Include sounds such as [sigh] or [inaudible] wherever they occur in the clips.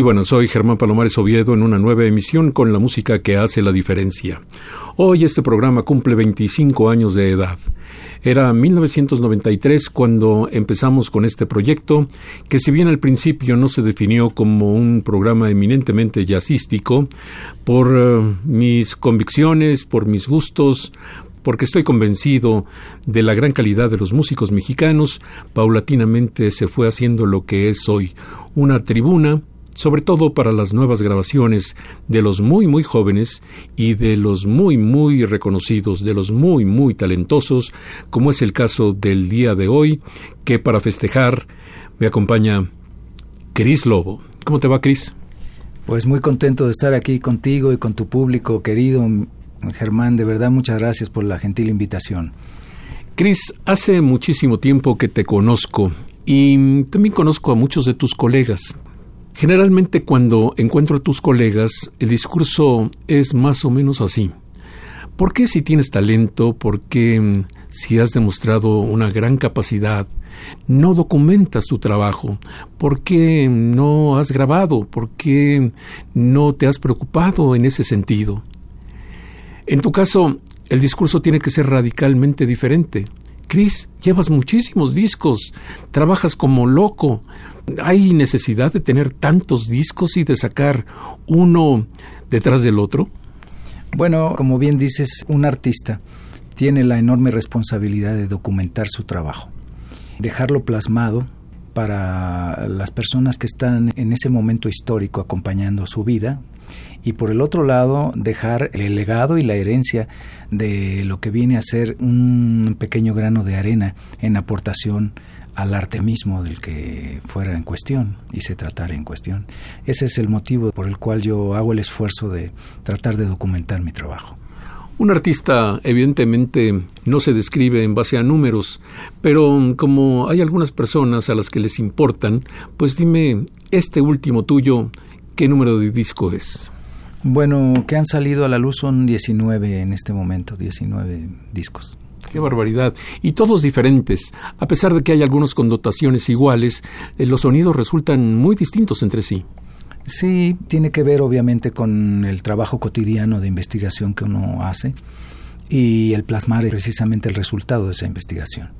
Muy buenas, soy Germán Palomares Oviedo en una nueva emisión con la música que hace la diferencia. Hoy este programa cumple 25 años de edad. Era 1993 cuando empezamos con este proyecto, que si bien al principio no se definió como un programa eminentemente jazzístico, por eh, mis convicciones, por mis gustos, porque estoy convencido de la gran calidad de los músicos mexicanos, paulatinamente se fue haciendo lo que es hoy, una tribuna sobre todo para las nuevas grabaciones de los muy muy jóvenes y de los muy muy reconocidos, de los muy muy talentosos, como es el caso del día de hoy, que para festejar me acompaña Cris Lobo. ¿Cómo te va, Cris? Pues muy contento de estar aquí contigo y con tu público, querido Germán. De verdad, muchas gracias por la gentil invitación. Cris, hace muchísimo tiempo que te conozco y también conozco a muchos de tus colegas. Generalmente cuando encuentro a tus colegas, el discurso es más o menos así. ¿Por qué si tienes talento, por qué mm, si has demostrado una gran capacidad, no documentas tu trabajo? ¿Por qué no has grabado? ¿Por qué no te has preocupado en ese sentido? En tu caso, el discurso tiene que ser radicalmente diferente. Chris, llevas muchísimos discos, trabajas como loco. ¿Hay necesidad de tener tantos discos y de sacar uno detrás del otro? Bueno, como bien dices, un artista tiene la enorme responsabilidad de documentar su trabajo, dejarlo plasmado para las personas que están en ese momento histórico acompañando su vida y por el otro lado dejar el legado y la herencia de lo que viene a ser un pequeño grano de arena en aportación al arte mismo del que fuera en cuestión y se tratara en cuestión. Ese es el motivo por el cual yo hago el esfuerzo de tratar de documentar mi trabajo. Un artista evidentemente no se describe en base a números, pero como hay algunas personas a las que les importan, pues dime, este último tuyo, ¿qué número de disco es? Bueno, que han salido a la luz son 19 en este momento, 19 discos. Qué barbaridad. Y todos diferentes. A pesar de que hay algunos con dotaciones iguales, eh, los sonidos resultan muy distintos entre sí. Sí, tiene que ver obviamente con el trabajo cotidiano de investigación que uno hace y el plasmar precisamente el resultado de esa investigación.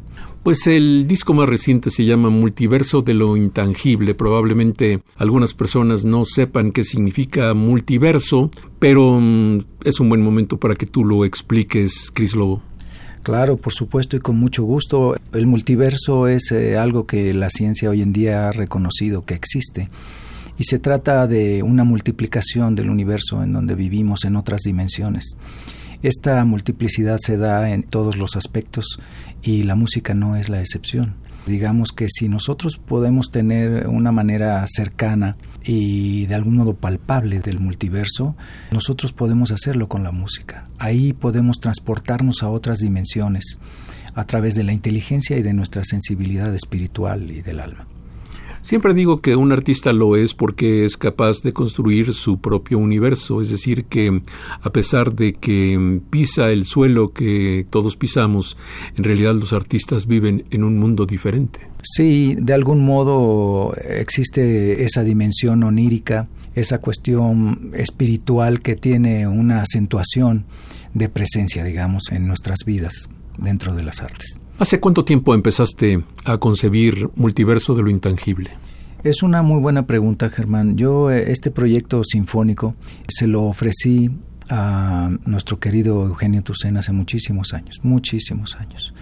Pues el disco más reciente se llama Multiverso de lo Intangible. Probablemente algunas personas no sepan qué significa multiverso, pero mm, es un buen momento para que tú lo expliques, Cris Lobo. Claro, por supuesto y con mucho gusto. El multiverso es eh, algo que la ciencia hoy en día ha reconocido que existe y se trata de una multiplicación del universo en donde vivimos en otras dimensiones. Esta multiplicidad se da en todos los aspectos y la música no es la excepción. Digamos que si nosotros podemos tener una manera cercana y de algún modo palpable del multiverso, nosotros podemos hacerlo con la música. Ahí podemos transportarnos a otras dimensiones a través de la inteligencia y de nuestra sensibilidad espiritual y del alma. Siempre digo que un artista lo es porque es capaz de construir su propio universo, es decir, que a pesar de que pisa el suelo que todos pisamos, en realidad los artistas viven en un mundo diferente. Sí, de algún modo existe esa dimensión onírica, esa cuestión espiritual que tiene una acentuación de presencia, digamos, en nuestras vidas dentro de las artes. ¿Hace cuánto tiempo empezaste a concebir Multiverso de lo Intangible? Es una muy buena pregunta, Germán. Yo eh, este proyecto sinfónico se lo ofrecí a nuestro querido Eugenio Tucen hace muchísimos años, muchísimos años.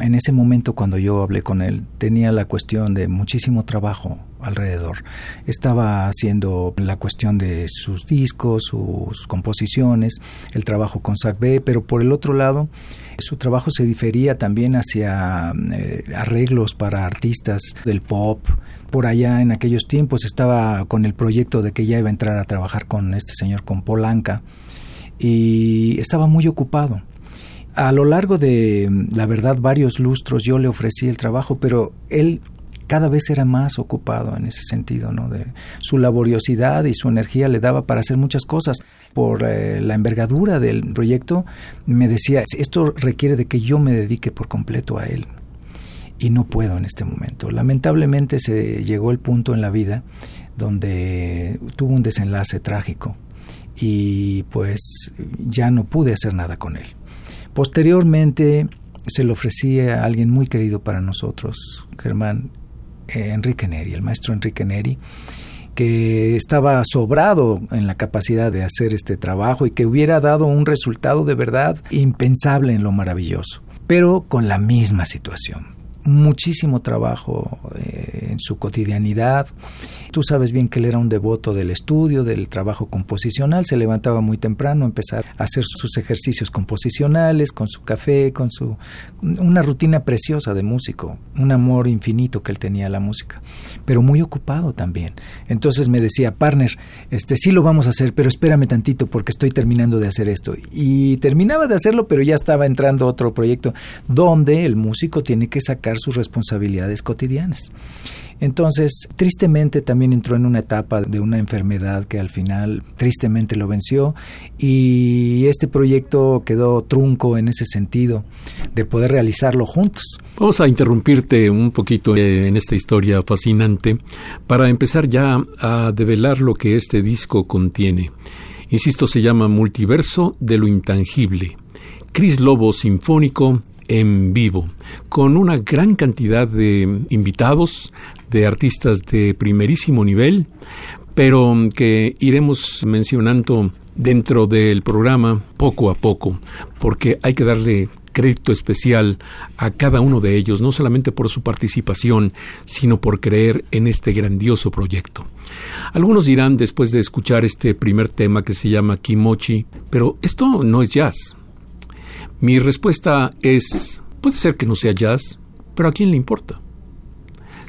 En ese momento cuando yo hablé con él tenía la cuestión de muchísimo trabajo alrededor. Estaba haciendo la cuestión de sus discos, sus composiciones, el trabajo con Zach B, pero por el otro lado su trabajo se difería también hacia eh, arreglos para artistas del pop. Por allá en aquellos tiempos estaba con el proyecto de que ya iba a entrar a trabajar con este señor, con Polanca y estaba muy ocupado. A lo largo de, la verdad, varios lustros yo le ofrecí el trabajo, pero él cada vez era más ocupado en ese sentido, ¿no? De su laboriosidad y su energía le daba para hacer muchas cosas. Por eh, la envergadura del proyecto, me decía, esto requiere de que yo me dedique por completo a él. Y no puedo en este momento. Lamentablemente se llegó el punto en la vida donde tuvo un desenlace trágico y pues ya no pude hacer nada con él. Posteriormente se lo ofrecí a alguien muy querido para nosotros, Germán eh, Enrique Neri, el maestro Enrique Neri, que estaba sobrado en la capacidad de hacer este trabajo y que hubiera dado un resultado de verdad impensable en lo maravilloso, pero con la misma situación muchísimo trabajo eh, en su cotidianidad. Tú sabes bien que él era un devoto del estudio, del trabajo composicional, se levantaba muy temprano, empezar a hacer sus ejercicios composicionales, con su café, con su una rutina preciosa de músico, un amor infinito que él tenía a la música, pero muy ocupado también. Entonces me decía, partner, este sí lo vamos a hacer, pero espérame tantito porque estoy terminando de hacer esto. Y terminaba de hacerlo, pero ya estaba entrando otro proyecto donde el músico tiene que sacar sus responsabilidades cotidianas. Entonces, tristemente también entró en una etapa de una enfermedad que al final tristemente lo venció y este proyecto quedó trunco en ese sentido de poder realizarlo juntos. Vamos a interrumpirte un poquito eh, en esta historia fascinante para empezar ya a develar lo que este disco contiene. Insisto, se llama Multiverso de lo Intangible. Cris Lobo Sinfónico en vivo, con una gran cantidad de invitados, de artistas de primerísimo nivel, pero que iremos mencionando dentro del programa poco a poco, porque hay que darle crédito especial a cada uno de ellos, no solamente por su participación, sino por creer en este grandioso proyecto. Algunos dirán, después de escuchar este primer tema que se llama Kimochi, pero esto no es jazz. Mi respuesta es, puede ser que no sea jazz, pero ¿a quién le importa?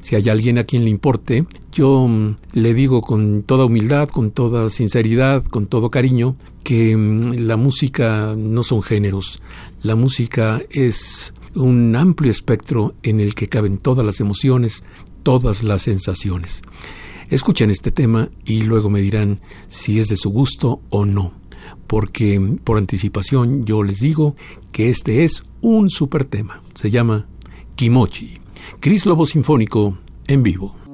Si hay alguien a quien le importe, yo mm, le digo con toda humildad, con toda sinceridad, con todo cariño, que mm, la música no son géneros, la música es un amplio espectro en el que caben todas las emociones, todas las sensaciones. Escuchen este tema y luego me dirán si es de su gusto o no porque por anticipación yo les digo que este es un super tema. Se llama Kimochi. Cris Lobo Sinfónico en vivo.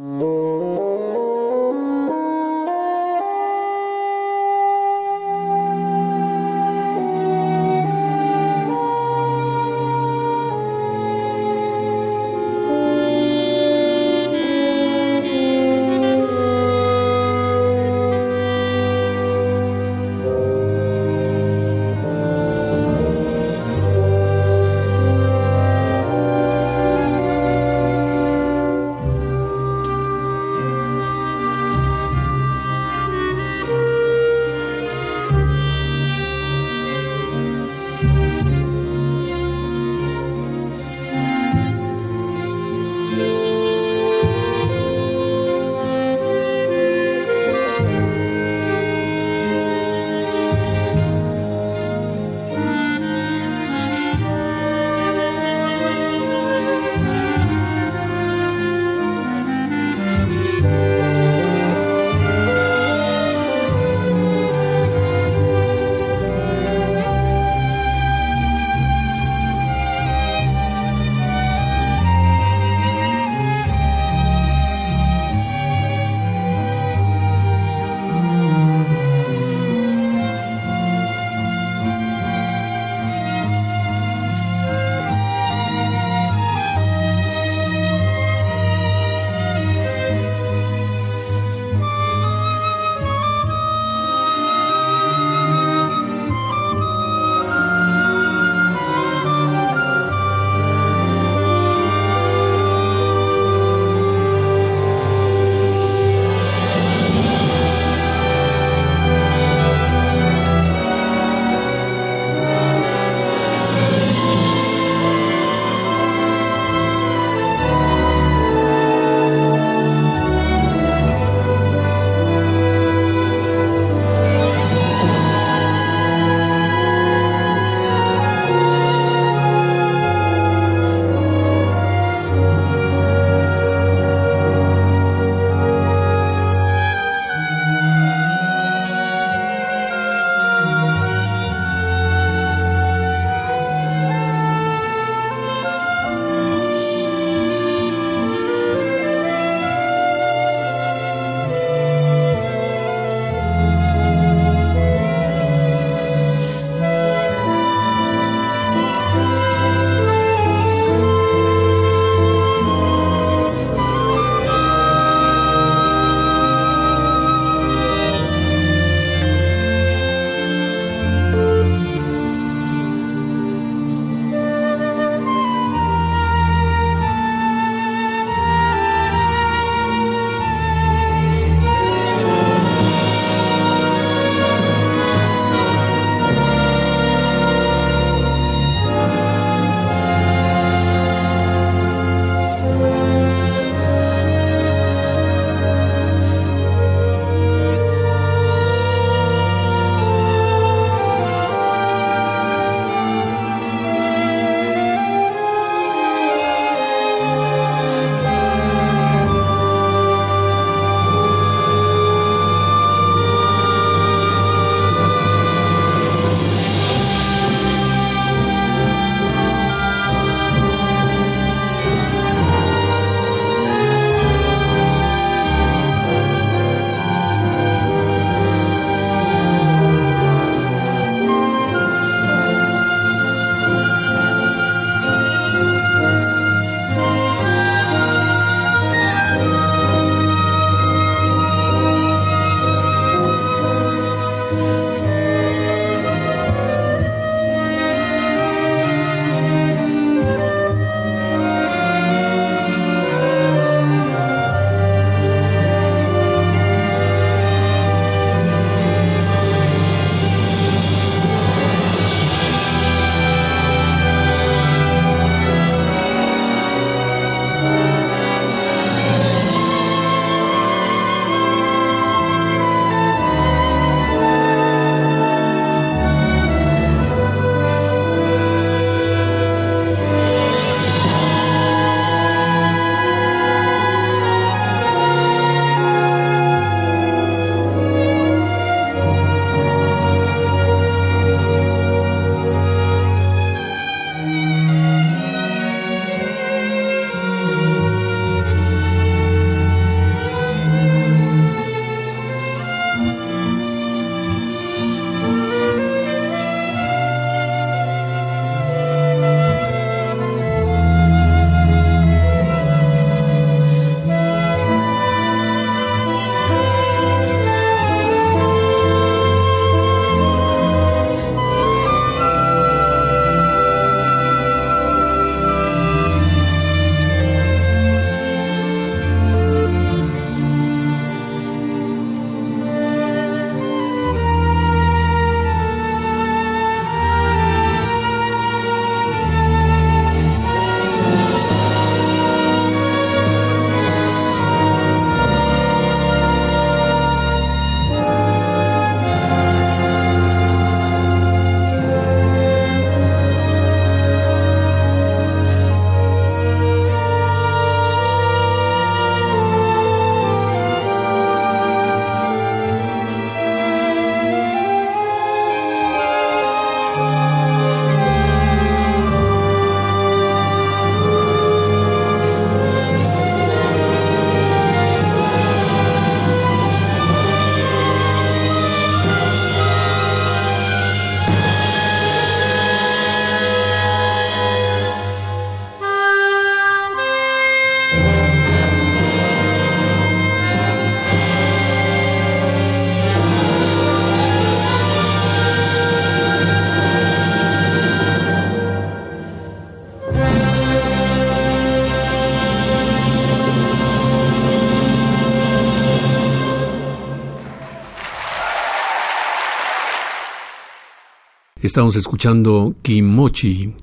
Estamos escuchando Kimochi,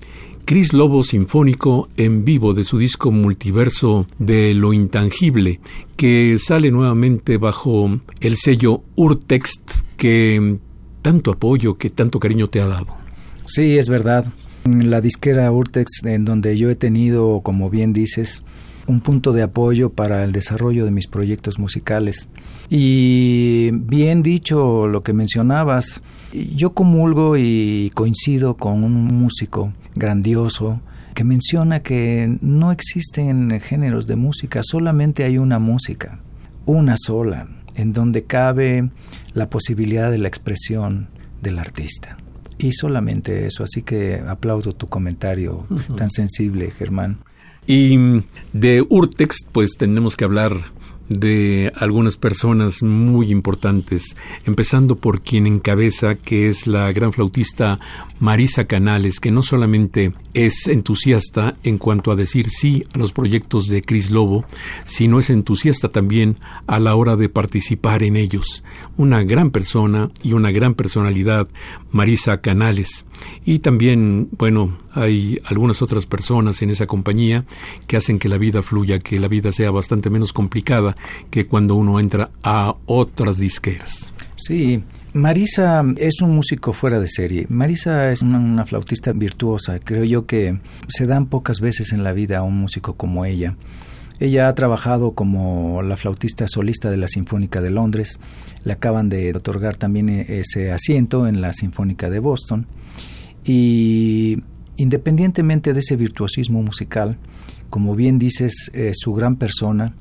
Chris Lobo Sinfónico en vivo de su disco Multiverso de lo Intangible, que sale nuevamente bajo el sello Urtext, que tanto apoyo, que tanto cariño te ha dado. Sí, es verdad. La disquera Urtext, en donde yo he tenido, como bien dices, un punto de apoyo para el desarrollo de mis proyectos musicales. Y bien dicho lo que mencionabas, yo comulgo y coincido con un músico grandioso que menciona que no existen géneros de música, solamente hay una música, una sola, en donde cabe la posibilidad de la expresión del artista. Y solamente eso, así que aplaudo tu comentario tan sensible, Germán. Y de Urtex, pues tenemos que hablar de algunas personas muy importantes, empezando por quien encabeza, que es la gran flautista Marisa Canales, que no solamente es entusiasta en cuanto a decir sí a los proyectos de Cris Lobo, sino es entusiasta también a la hora de participar en ellos. Una gran persona y una gran personalidad, Marisa Canales. Y también, bueno, hay algunas otras personas en esa compañía que hacen que la vida fluya, que la vida sea bastante menos complicada que cuando uno entra a otras disqueras. Sí, Marisa es un músico fuera de serie. Marisa es una, flautista virtuosa. Creo yo que se dan pocas veces en la vida a un músico como ella. Ella ha trabajado como la flautista solista de la Sinfónica de Londres. Le acaban de otorgar también ese asiento en la Sinfónica de Boston. Y independientemente de ese virtuosismo musical, como bien dices, eh, su gran persona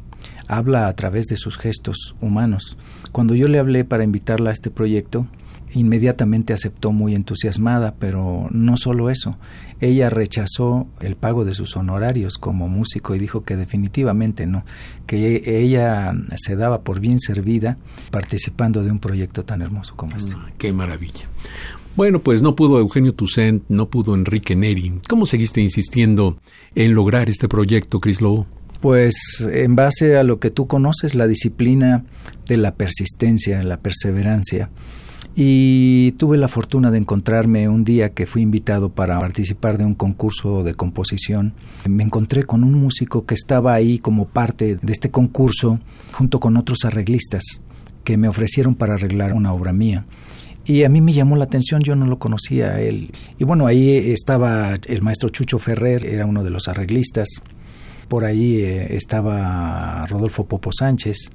habla a través de sus gestos humanos. Cuando yo le hablé para invitarla a este proyecto, inmediatamente aceptó muy entusiasmada, pero no solo eso, ella rechazó el pago de sus honorarios como músico y dijo que definitivamente no, que ella se daba por bien servida participando de un proyecto tan hermoso como este. Ah, qué maravilla. Bueno, pues no pudo Eugenio Toussaint, no pudo Enrique Neri. ¿Cómo seguiste insistiendo en lograr este proyecto, Cris Lobo? Pues en base a lo que tú conoces, la disciplina de la persistencia, la perseverancia. Y tuve la fortuna de encontrarme un día que fui invitado para participar de un concurso de composición. Me encontré con un músico que estaba ahí como parte de este concurso junto con otros arreglistas que me ofrecieron para arreglar una obra mía. Y a mí me llamó la atención, yo no lo conocía él. Y bueno, ahí estaba el maestro Chucho Ferrer, era uno de los arreglistas. Por ahí eh, estaba Rodolfo Popo Sánchez.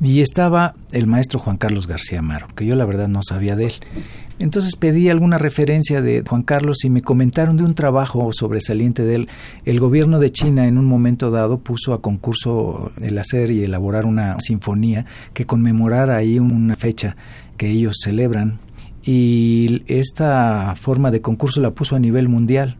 Y estaba el maestro Juan Carlos García Amaro, que yo la verdad no sabía de él. Entonces pedí alguna referencia de Juan Carlos y me comentaron de un trabajo sobresaliente de él. El gobierno de China en un momento dado puso a concurso el hacer y elaborar una sinfonía que conmemorara ahí una fecha que ellos celebran y esta forma de concurso la puso a nivel mundial.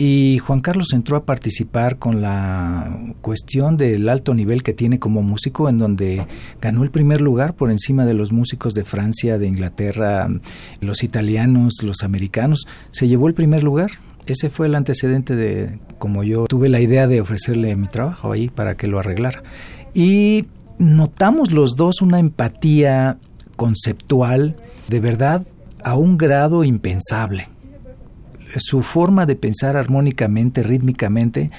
Y Juan Carlos entró a participar con la cuestión del alto nivel que tiene como músico, en donde ganó el primer lugar por encima de los músicos de Francia, de Inglaterra, los italianos, los americanos. Se llevó el primer lugar. Ese fue el antecedente de como yo tuve la idea de ofrecerle mi trabajo ahí para que lo arreglara. Y notamos los dos una empatía conceptual, de verdad, a un grado impensable. Su forma de pensar armónicamente, rítmicamente,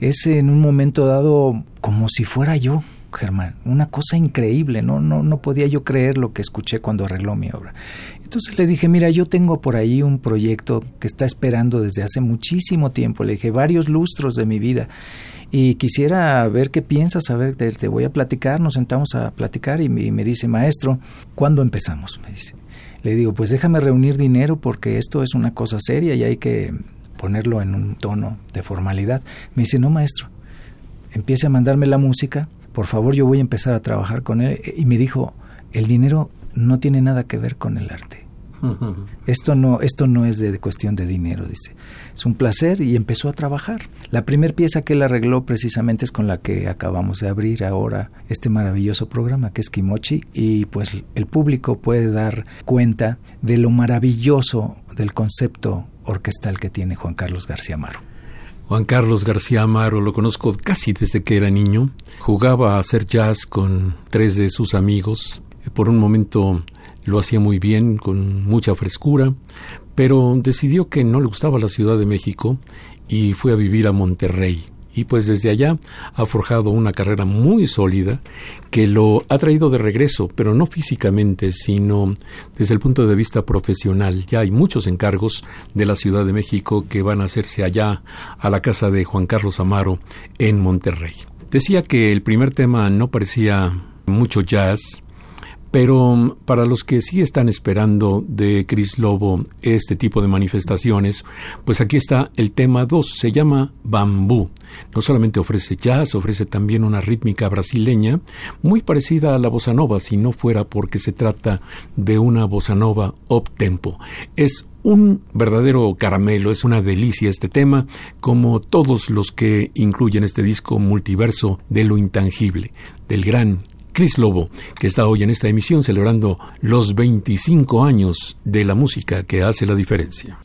es en un momento dado como si fuera yo, Germán, una cosa increíble, no, no, no podía yo creer lo que escuché cuando arregló mi obra. Entonces le dije, mira, yo tengo por ahí un proyecto que está esperando desde hace muchísimo tiempo, le dije, varios lustros de mi vida, y quisiera ver qué piensas, a ver, te, voy a platicar, nos sentamos a platicar y me, dice, maestro, ¿cuándo empezamos? Me dice. Le digo, pues déjame reunir dinero porque esto es una cosa seria y hay que ponerlo en un tono de formalidad. Me dice, no, maestro, empiece a mandarme la música, por favor yo voy a empezar a trabajar con él. Y me dijo, el dinero no tiene nada que ver con el arte. Esto no, esto no es de, cuestión de dinero, dice. Es un placer y empezó a trabajar. La primera pieza que él arregló precisamente es con la que acabamos de abrir ahora este maravilloso programa que es Kimochi y pues el público puede dar cuenta de lo maravilloso del concepto orquestal que tiene Juan Carlos García Amaro. Juan Carlos García Amaro lo conozco casi desde que era niño. Jugaba a hacer jazz con tres de sus amigos. Por un momento lo hacía muy bien, con mucha frescura, pero decidió que no le gustaba la Ciudad de México y fue a vivir a Monterrey. Y pues desde allá ha forjado una carrera muy sólida que lo ha traído de regreso, pero no físicamente, sino desde el punto de vista profesional. Ya hay muchos encargos de la Ciudad de México que van a hacerse allá a la casa de Juan Carlos Amaro en Monterrey. Decía que el primer tema no parecía mucho jazz, pero para los que sí están esperando de Chris Lobo este tipo de manifestaciones, pues aquí está el tema 2, se llama Bambú. No solamente ofrece jazz, ofrece también una rítmica brasileña muy parecida a la bossa nova, si no fuera porque se trata de una bossa nova up tempo. Es un verdadero caramelo, es una delicia este tema, como todos los que incluyen este disco multiverso de lo intangible, del gran Chris Lobo, que está hoy en esta emisión celebrando los 25 años de la música que hace la diferencia.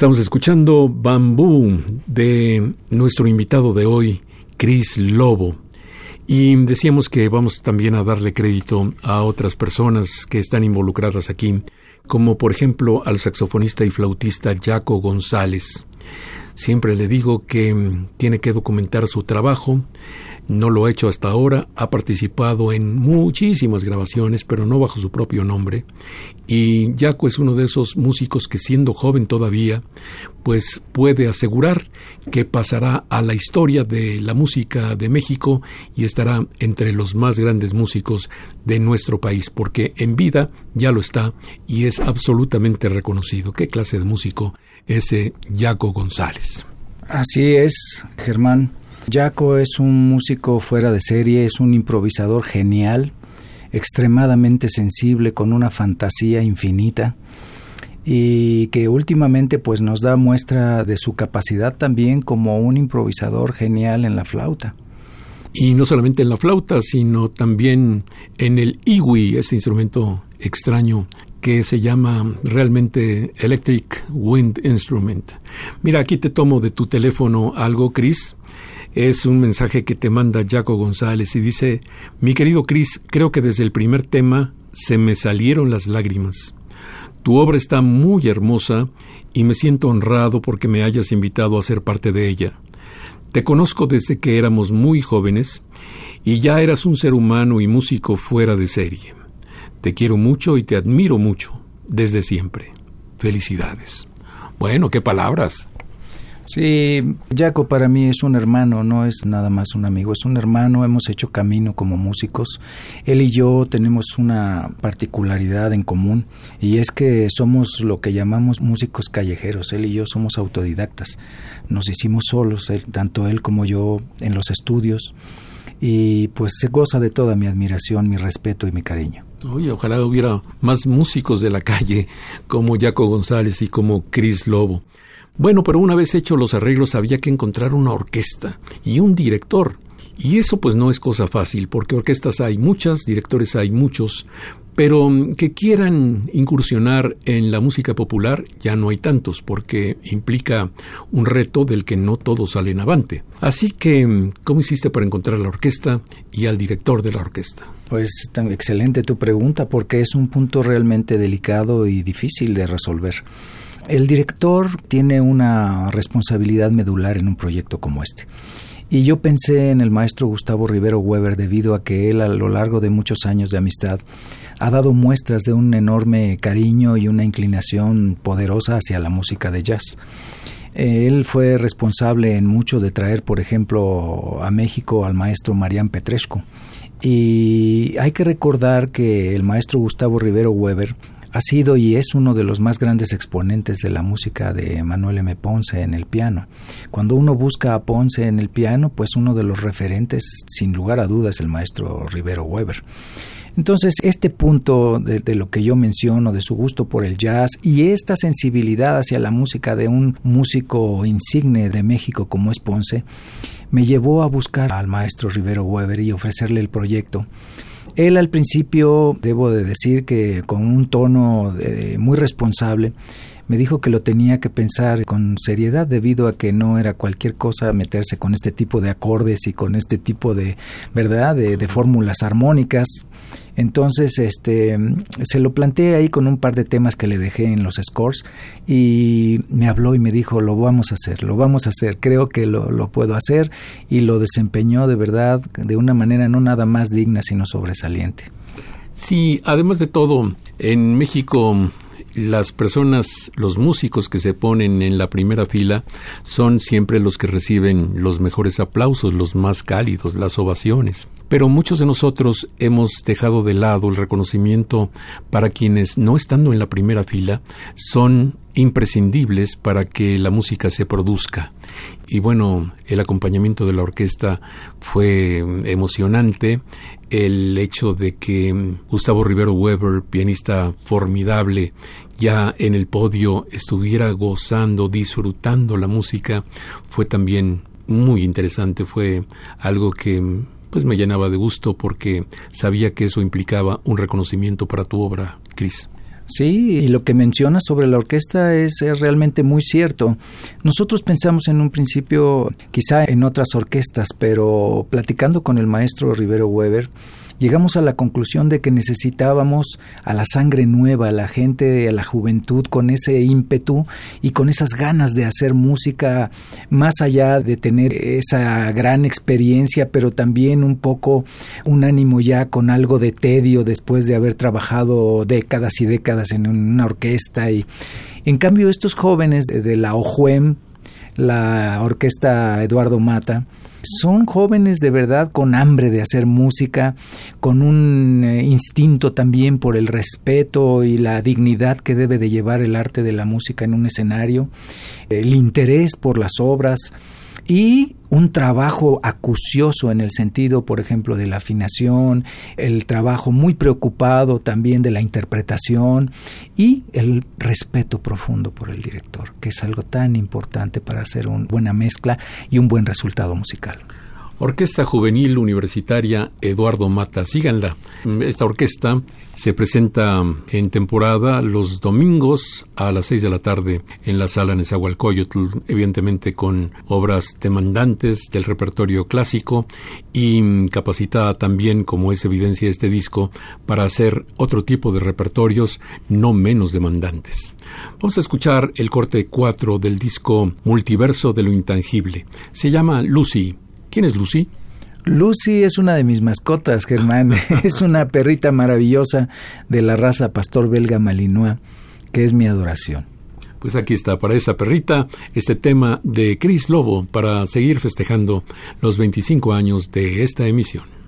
Estamos escuchando Bambú de nuestro invitado de hoy, Chris Lobo. Y decíamos que vamos también a darle crédito a otras personas que están involucradas aquí, como por ejemplo al saxofonista y flautista Jaco González. Siempre le digo que tiene que documentar su trabajo, no lo ha hecho hasta ahora, ha participado en muchísimas grabaciones, pero no bajo su propio nombre. Y Jaco es uno de esos músicos que siendo joven todavía, pues puede asegurar que pasará a la historia de la música de México y estará entre los más grandes músicos de nuestro país, porque en vida ya lo está y es absolutamente reconocido. ¿Qué clase de músico ese Jaco González? Así es, Germán. Jaco es un músico fuera de serie, es un improvisador genial, extremadamente sensible, con una fantasía infinita y que últimamente pues nos da muestra de su capacidad también como un improvisador genial en la flauta. Y no solamente en la flauta, sino también en el iwi, ese instrumento extraño que se llama realmente Electric Wind Instrument. Mira, aquí te tomo de tu teléfono algo, Chris, es un mensaje que te manda Jaco González y dice, mi querido Cris, creo que desde el primer tema se me salieron las lágrimas. Tu obra está muy hermosa y me siento honrado porque me hayas invitado a ser parte de ella. Te conozco desde que éramos muy jóvenes y ya eras un ser humano y músico fuera de serie. Te quiero mucho y te admiro mucho, desde siempre. Felicidades. Bueno, qué palabras. Sí, Jaco para mí es un hermano, no es nada más un amigo, es un hermano, hemos hecho camino como músicos. Él y yo tenemos una particularidad en común y es que somos lo que llamamos músicos callejeros, él y yo somos autodidactas. Nos hicimos solos, tanto él como yo en los estudios y pues se goza de toda mi admiración, mi respeto y mi cariño. Oye, ojalá hubiera más músicos de la calle como Jaco González y como Chris Lobo. Bueno, pero una vez hecho los arreglos había que encontrar una orquesta y un director. Y eso pues no es cosa fácil, porque orquestas hay muchas, directores hay muchos, pero mm, que quieran incursionar en la música popular ya no hay tantos, porque implica un reto del que no todos salen avante. Así que, mm, ¿cómo hiciste para encontrar la orquesta y al director de la orquesta? Pues tan excelente tu pregunta, porque es un punto realmente delicado y difícil de resolver. El director tiene una responsabilidad medular en un proyecto como este. Y yo pensé en el maestro Gustavo Rivero Weber debido a que él a lo largo de muchos años de amistad ha dado muestras de un enorme cariño y una inclinación poderosa hacia la música de jazz. Él fue responsable en mucho de traer, por ejemplo, a México al maestro Marián Petresco. Y hay que recordar que el maestro Gustavo Rivero Weber ha sido y es uno de los más grandes exponentes de la música de Manuel M. Ponce en el piano. Cuando uno busca a Ponce en el piano, pues uno de los referentes, sin lugar a dudas, es el maestro Rivero Weber. Entonces, este punto de, de, lo que yo menciono, de su gusto por el jazz y esta sensibilidad hacia la música de un músico insigne de México como es Ponce, me llevó a buscar al maestro Rivero Weber y ofrecerle el proyecto. Él al principio, debo de decir que con un tono muy responsable, me dijo que lo tenía que pensar con seriedad debido a que no era cualquier cosa meterse con este tipo de acordes y con este tipo de, ¿verdad?, de, de fórmulas armónicas. Entonces, este, se lo planteé ahí con un par de temas que le dejé en los scores y me habló y me dijo, lo vamos a hacer, lo vamos a hacer, creo que lo, lo puedo hacer y lo desempeñó de verdad de una manera no nada más digna, sino sobresaliente. Sí, además de todo, en México las personas, los músicos que se ponen en la primera fila son siempre los que reciben los mejores aplausos, los más cálidos, las ovaciones. Pero muchos de nosotros hemos dejado de lado el reconocimiento para quienes, no estando en la primera fila, son imprescindibles para que la música se produzca. Y bueno, el acompañamiento de la orquesta fue emocionante. El hecho de que Gustavo Rivero Weber, pianista formidable, ya en el podio estuviera gozando, disfrutando la música, fue también muy interesante. Fue algo que pues me llenaba de gusto porque sabía que eso implicaba un reconocimiento para tu obra, Cris. Sí, y lo que mencionas sobre la orquesta es, realmente muy cierto. Nosotros pensamos en un principio, quizá en otras orquestas, pero platicando con el maestro Rivero Weber, llegamos a la conclusión de que necesitábamos a la sangre nueva, a la gente, a la juventud con ese ímpetu y con esas ganas de hacer música más allá de tener esa gran experiencia, pero también un poco un ánimo ya con algo de tedio después de haber trabajado décadas y décadas en una orquesta. Y en cambio estos jóvenes de la OJUEM, la orquesta Eduardo Mata, son jóvenes de verdad con hambre de hacer música, con un eh, instinto también por el respeto y la dignidad que debe de llevar el arte de la música en un escenario, el interés por las obras y un trabajo acucioso en el sentido, por ejemplo, de la afinación, el trabajo muy preocupado también de la interpretación y el respeto profundo por el director, que es algo tan importante para hacer una buena mezcla y un buen resultado musical. Orquesta Juvenil Universitaria Eduardo Mata. Síganla. Esta orquesta se presenta en temporada los domingos a las seis de la tarde en la sala Nezahualcóyotl, evidentemente con obras demandantes del repertorio clásico y capacitada también, como es evidencia de este disco, para hacer otro tipo de repertorios no menos demandantes. Vamos a escuchar el corte 4 del disco Multiverso de lo Intangible. Se llama Lucy ¿Quién es Lucy? Lucy es una de mis mascotas, Germán. [laughs] es una perrita maravillosa de la raza pastor belga malinois, que es mi adoración. Pues aquí está, para esa perrita, este tema de Chris Lobo para seguir festejando los 25 años de esta emisión.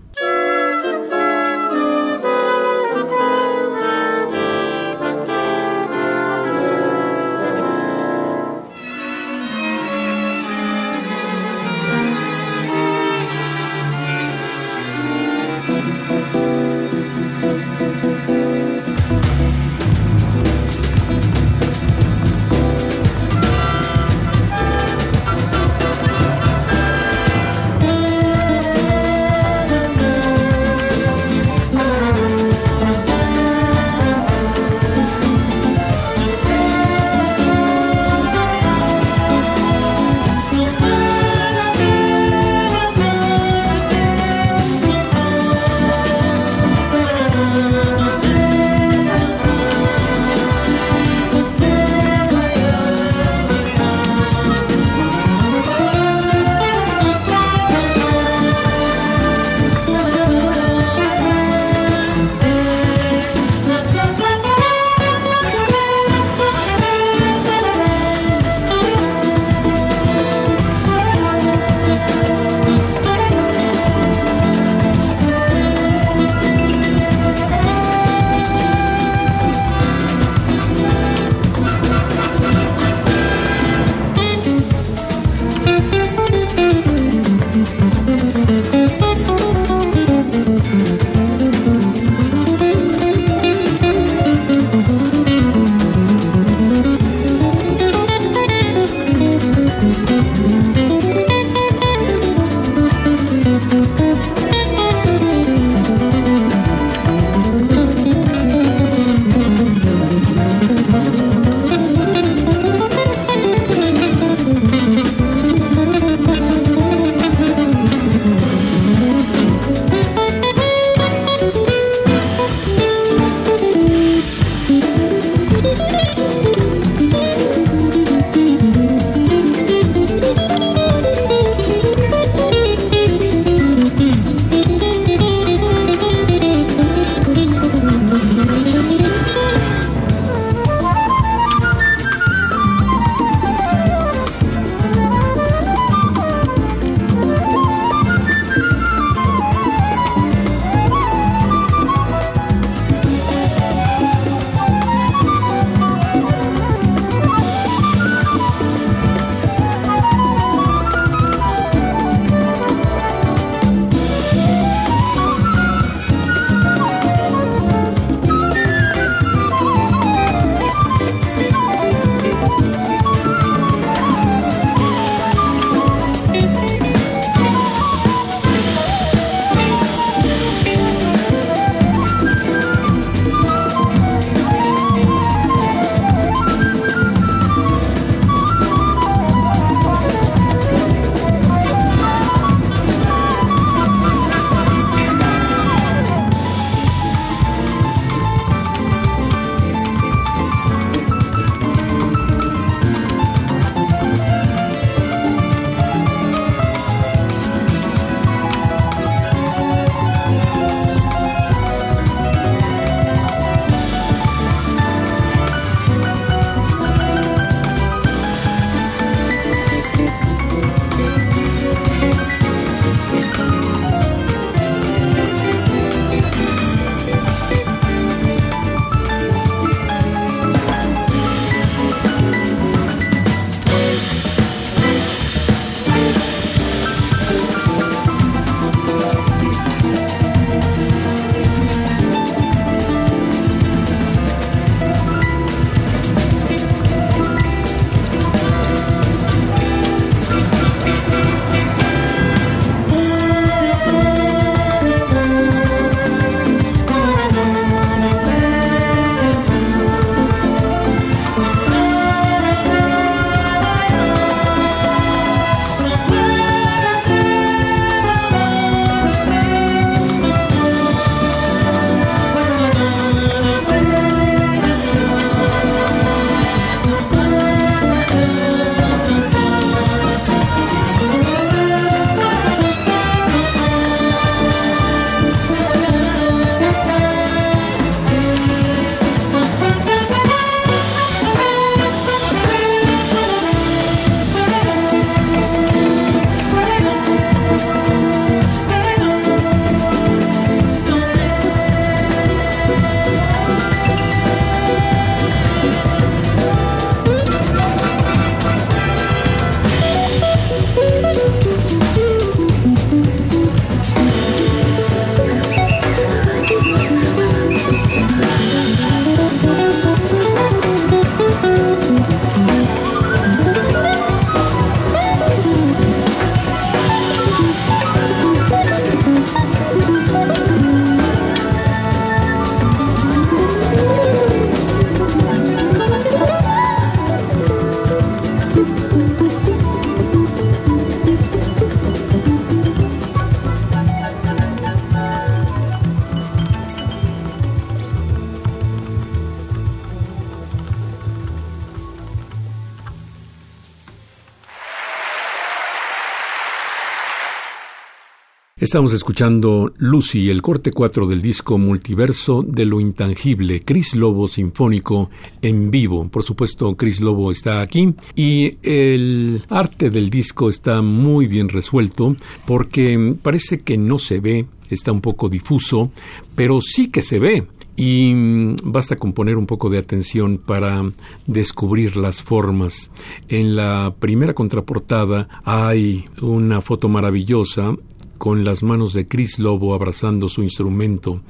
Estamos escuchando Lucy, el corte 4 del disco Multiverso de lo Intangible, Chris Lobo Sinfónico en vivo. Por supuesto, Chris Lobo está aquí y el arte del disco está muy bien resuelto porque parece que no se ve, está un poco difuso, pero sí que se ve y mm, basta con poner un poco de atención para descubrir las formas. En la primera contraportada hay una foto maravillosa con las manos de Chris Lobo abrazando su instrumento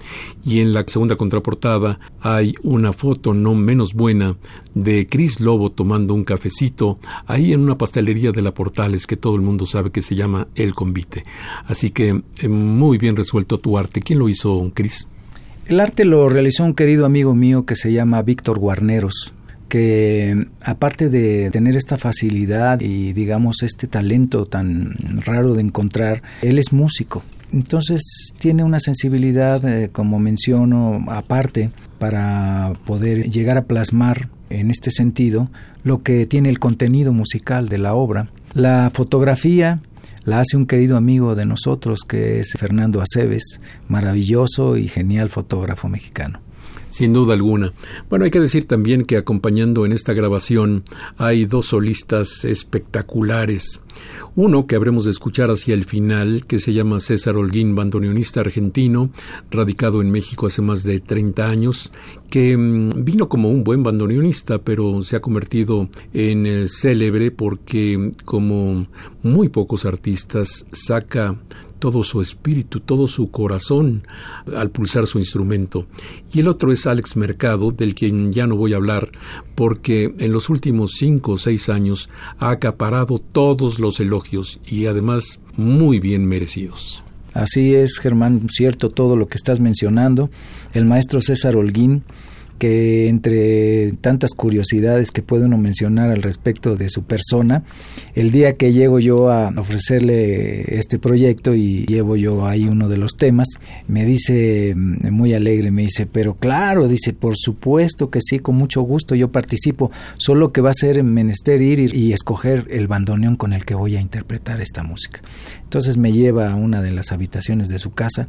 y en la segunda contraportada hay una foto no menos buena de Chris Lobo tomando un cafecito ahí en una pastelería de la Portales que todo el mundo sabe que se llama El Convite. Así que eh, muy bien resuelto tu arte. ¿Quién lo hizo, Chris? El arte lo realizó un querido amigo mío que se llama Víctor Guarneros que aparte de tener esta facilidad y digamos este talento tan raro de encontrar, él es músico. Entonces tiene una sensibilidad, eh, como menciono, aparte para poder llegar a plasmar en este sentido lo que tiene el contenido musical de la obra. La fotografía la hace un querido amigo de nosotros que es Fernando Aceves, maravilloso y genial fotógrafo mexicano sin duda alguna. Bueno, hay que decir también que acompañando en esta grabación hay dos solistas espectaculares. Uno que habremos de escuchar hacia el final, que se llama César Holguín, bandoneonista argentino, radicado en México hace más de 30 años, que mm, vino como un buen bandoneonista, pero se ha convertido en eh, célebre porque, como muy pocos artistas, saca todo su espíritu, todo su corazón al pulsar su instrumento. Y el otro es Alex Mercado, del quien ya no voy a hablar, porque en los últimos cinco o seis años ha acaparado todos los elogios y además muy bien merecidos. Así es, Germán, cierto todo lo que estás mencionando. El maestro César Holguín que entre tantas curiosidades que puede uno mencionar al respecto de su persona, el día que llego yo a ofrecerle este proyecto y llevo yo ahí uno de los temas, me dice mm, muy alegre, me dice, pero claro, dice, por supuesto que sí, con mucho gusto yo participo, solo que va a ser menester ir y, y escoger el bandoneón con el que voy a interpretar esta música. Entonces me lleva a una de las habitaciones de su casa,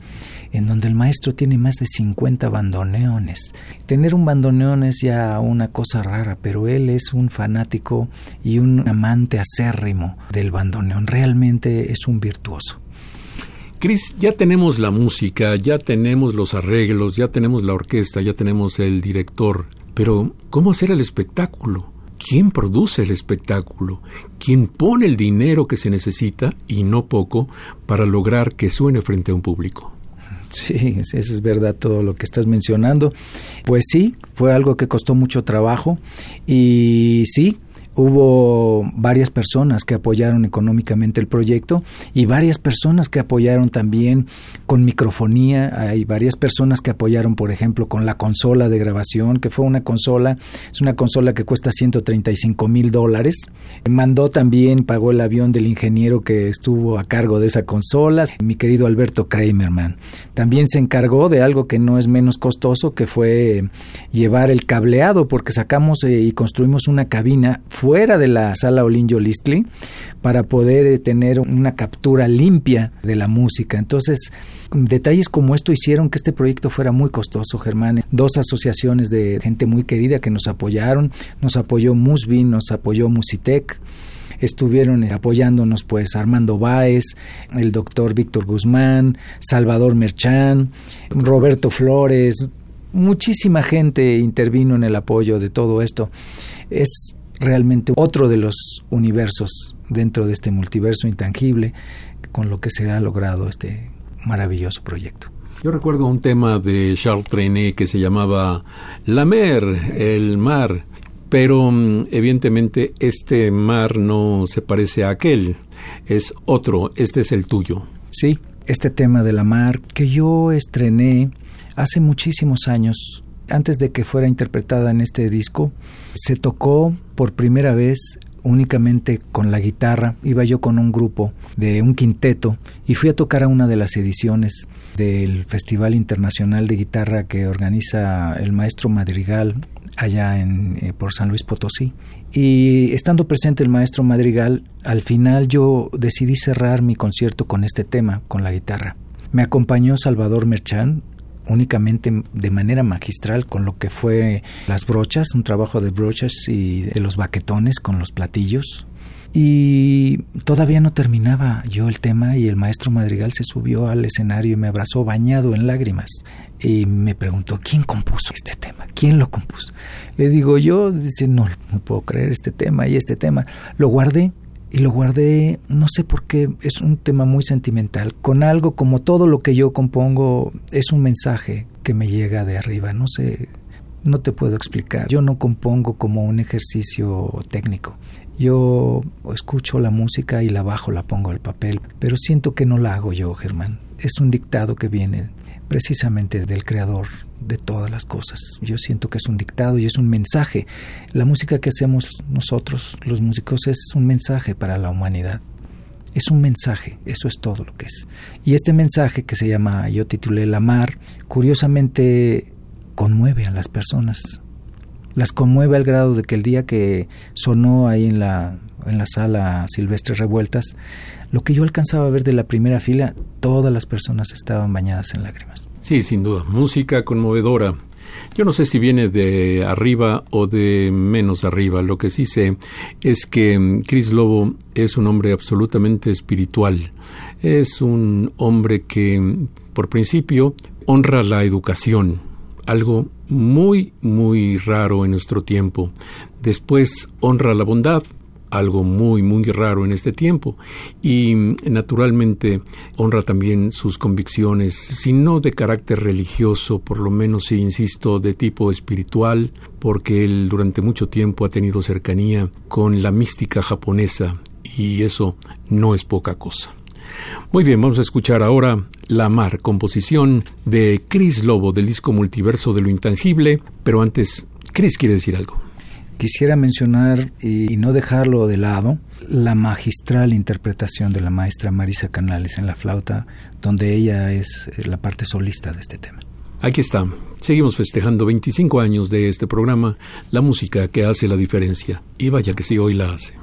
en donde el maestro tiene más de 50 bandoneones. Tener un bandoneón es ya una cosa rara, pero él es un fanático y un amante acérrimo del bandoneón. Realmente es un virtuoso. Cris, ya tenemos la música, ya tenemos los arreglos, ya tenemos la orquesta, ya tenemos el director, pero ¿cómo hacer el espectáculo? quién produce el espectáculo, quién pone el dinero que se necesita, y no poco, para lograr que suene frente a un público. Sí, eso es verdad todo lo que estás mencionando. Pues sí, fue algo que costó mucho trabajo y sí, hubo varias personas que apoyaron económicamente el proyecto y varias personas que apoyaron también con microfonía. Hay varias personas que apoyaron, por ejemplo, con la consola de grabación, que fue una consola, es una consola que cuesta 135 mil dólares. Mandó también, pagó el avión del ingeniero que estuvo a cargo de esa consola, mi querido Alberto Kramerman. También se encargó de algo que no es menos costoso, que fue llevar el cableado, porque sacamos eh, y construimos una cabina fuera de la sala Olinjo Listli para poder eh, tener una captura limpia de la música. Entonces, detalles como esto hicieron que este proyecto fuera muy costoso, Germán. Dos asociaciones de gente muy querida que nos apoyaron, nos apoyó Musvin, nos apoyó Musitec estuvieron apoyándonos pues Armando Báez, el doctor Víctor Guzmán, Salvador Merchán, Roberto Flores, muchísima gente intervino en el apoyo de todo esto. Es realmente otro de los universos dentro de este multiverso intangible con lo que se ha logrado este maravilloso proyecto. Yo recuerdo un tema de Charles Trenet que se llamaba La Mer, el mar, pero mm, evidentemente este mar no se parece a aquel, es otro, este es el tuyo. Sí, este tema de la mar que yo estrené hace muchísimos años antes de que fuera interpretada en este disco, se tocó por primera vez únicamente con la guitarra. Iba yo con un grupo de un quinteto y fui a tocar a una de las ediciones del Festival Internacional de Guitarra que organiza el maestro Madrigal allá en, eh, por San Luis Potosí. Y estando presente el maestro Madrigal, al final yo decidí cerrar mi concierto con este tema, con la guitarra. Me acompañó Salvador Merchán, únicamente de manera magistral con lo que fue las brochas, un trabajo de brochas y de los baquetones con los platillos. Y todavía no terminaba yo el tema y el maestro Madrigal se subió al escenario y me abrazó bañado en lágrimas y me preguntó, ¿quién compuso este tema? ¿Quién lo compuso? Le digo yo, dice, no, no puedo creer este tema y este tema. Lo guardé y lo guardé, no sé por qué, es un tema muy sentimental, con algo como todo lo que yo compongo es un mensaje que me llega de arriba, no sé, no te puedo explicar. Yo no compongo como un ejercicio técnico. Yo escucho la música y la bajo, la pongo al papel, pero siento que no la hago yo, Germán. Es un dictado que viene precisamente del creador de todas las cosas. Yo siento que es un dictado y es un mensaje. La música que hacemos nosotros, los músicos, es un mensaje para la humanidad. Es un mensaje, eso es todo lo que es. Y este mensaje que se llama, yo titulé La Mar, curiosamente conmueve a las personas. Las conmueve al grado de que el día que sonó ahí en la, en la sala Silvestre Revueltas, lo que yo alcanzaba a ver de la primera fila, todas las personas estaban bañadas en lágrimas. Sí, sin duda. Música conmovedora. Yo no sé si viene de arriba o de menos arriba. Lo que sí sé es que mm, Chris Lobo es un hombre absolutamente espiritual. Es un hombre que, mm, por principio, honra la educación, algo muy, muy raro en nuestro tiempo. Después honra la bondad, algo muy, muy raro en este tiempo. Y naturalmente honra también sus convicciones, si no de carácter religioso, por lo menos, si insisto, de tipo espiritual, porque él durante mucho tiempo ha tenido cercanía con la mística japonesa y eso no es poca cosa. Muy bien, vamos a escuchar ahora La Mar, composición de Chris Lobo del disco Multiverso de lo Intangible, pero antes, Chris quiere decir algo. Quisiera mencionar y no dejarlo de lado la magistral interpretación de la maestra Marisa Canales en la flauta, donde ella es eh, la parte solista de este tema. Aquí está. Seguimos festejando 25 años de este programa, la música que hace la diferencia. Y vaya que sí, hoy la hace.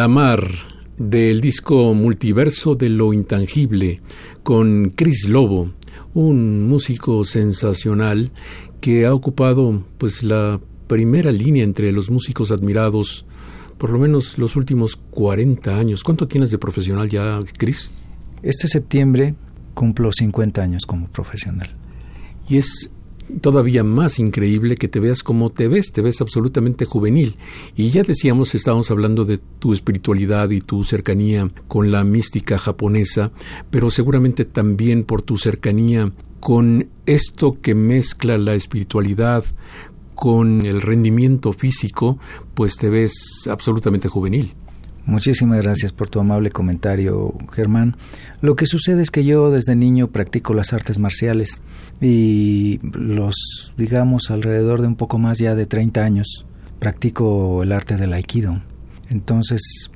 La Mar del disco Multiverso de lo Intangible con Chris Lobo, un músico sensacional que ha ocupado pues la primera línea entre los músicos admirados por lo menos los últimos 40 años. ¿Cuánto tienes de profesional ya, Chris? Este septiembre cumplo 50 años como profesional. Y es todavía más increíble que te veas como te ves, te ves absolutamente juvenil. Y ya decíamos, estábamos hablando de tu espiritualidad y tu cercanía con la mística japonesa, pero seguramente también por tu cercanía con esto que mezcla la espiritualidad con el rendimiento físico, pues te ves absolutamente juvenil. Muchísimas gracias por tu amable comentario, Germán. Lo que sucede es que yo desde niño practico las artes marciales y los, digamos, alrededor de un poco más ya de 30 años practico el arte del aikido. Entonces,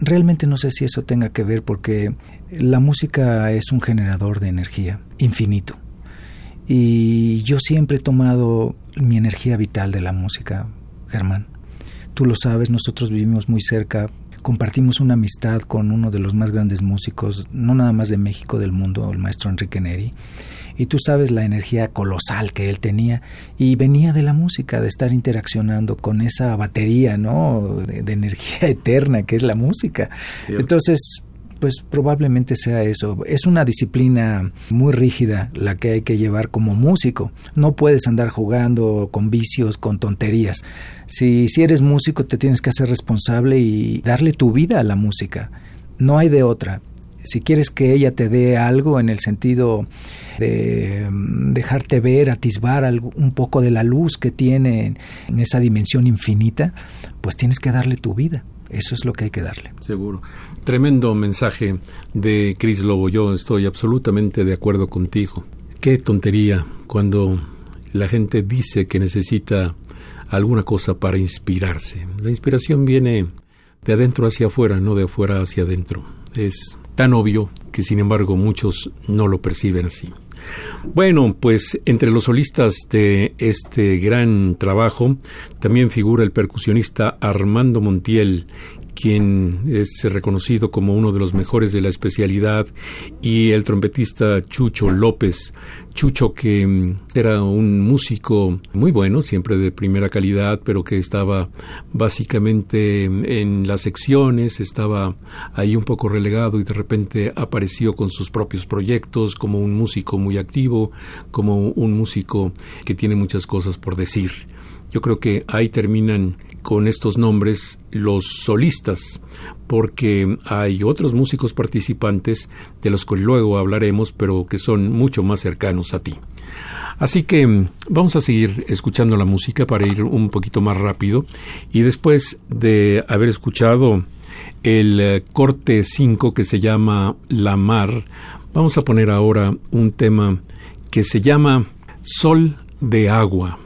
realmente no sé si eso tenga que ver porque la música es un generador de energía infinito. Y yo siempre he tomado mi energía vital de la música, Germán. Tú lo sabes, nosotros vivimos muy cerca compartimos una amistad con uno de los más grandes músicos, no nada más de México, del mundo, el maestro Enrique Neri. Y tú sabes la energía colosal que él tenía y venía de la música, de estar interaccionando con esa batería, ¿no? De, energía [laughs] eterna que es la música. Entonces, pues probablemente sea eso. Es una disciplina muy rígida la que hay que llevar como músico. No puedes andar jugando con vicios, con tonterías. Si, si eres músico te tienes que hacer responsable y darle tu vida a la música. No hay de otra. Si quieres que ella te dé algo en el sentido de mm, dejarte ver, atisbar un poco de la luz que tiene en esa dimensión infinita, pues tienes que darle tu vida. Eso es lo que hay que darle. Seguro. Tremendo mensaje de Cris Lobo. Yo estoy absolutamente de acuerdo contigo. Qué tontería cuando la gente dice que necesita alguna cosa para inspirarse. La inspiración viene de adentro hacia afuera, no de afuera hacia adentro. Es tan obvio que sin embargo muchos no lo perciben así. Bueno, pues entre los solistas de este gran trabajo también figura el percusionista Armando Montiel, quien es reconocido como uno de los mejores de la especialidad, y el trompetista Chucho López. Chucho, que mm, era un músico muy bueno, siempre de primera calidad, pero que estaba básicamente en las secciones, estaba ahí un poco relegado y de repente apareció con sus propios proyectos como un músico muy activo, como un músico que tiene muchas cosas por decir. Yo creo que ahí terminan con estos nombres los solistas, porque hay otros músicos participantes de los que luego hablaremos, pero que son mucho más cercanos a ti. Así que mm, vamos a seguir escuchando la música para ir un poquito más rápido y después de haber escuchado el eh, corte 5 que se llama La Mar, vamos a poner ahora un tema que se llama Sol de Agua.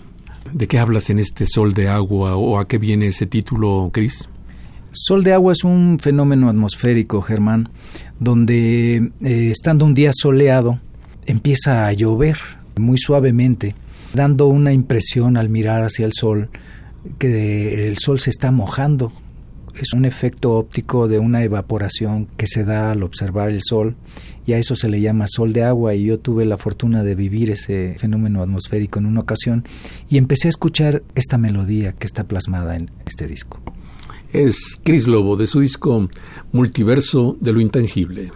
¿De qué hablas en este Sol de Agua o a qué viene ese título, Cris? Sol de agua es un fenómeno atmosférico, Germán, donde eh, estando un día soleado empieza a llover muy suavemente, dando una impresión al mirar hacia el sol que el sol se está mojando. Es un efecto óptico de una evaporación que se da al observar el sol y a eso se le llama sol de agua y yo tuve la fortuna de vivir ese fenómeno atmosférico en una ocasión y empecé a escuchar esta melodía que está plasmada en este disco. Es Chris Lobo de su disco Multiverso de lo Intangible.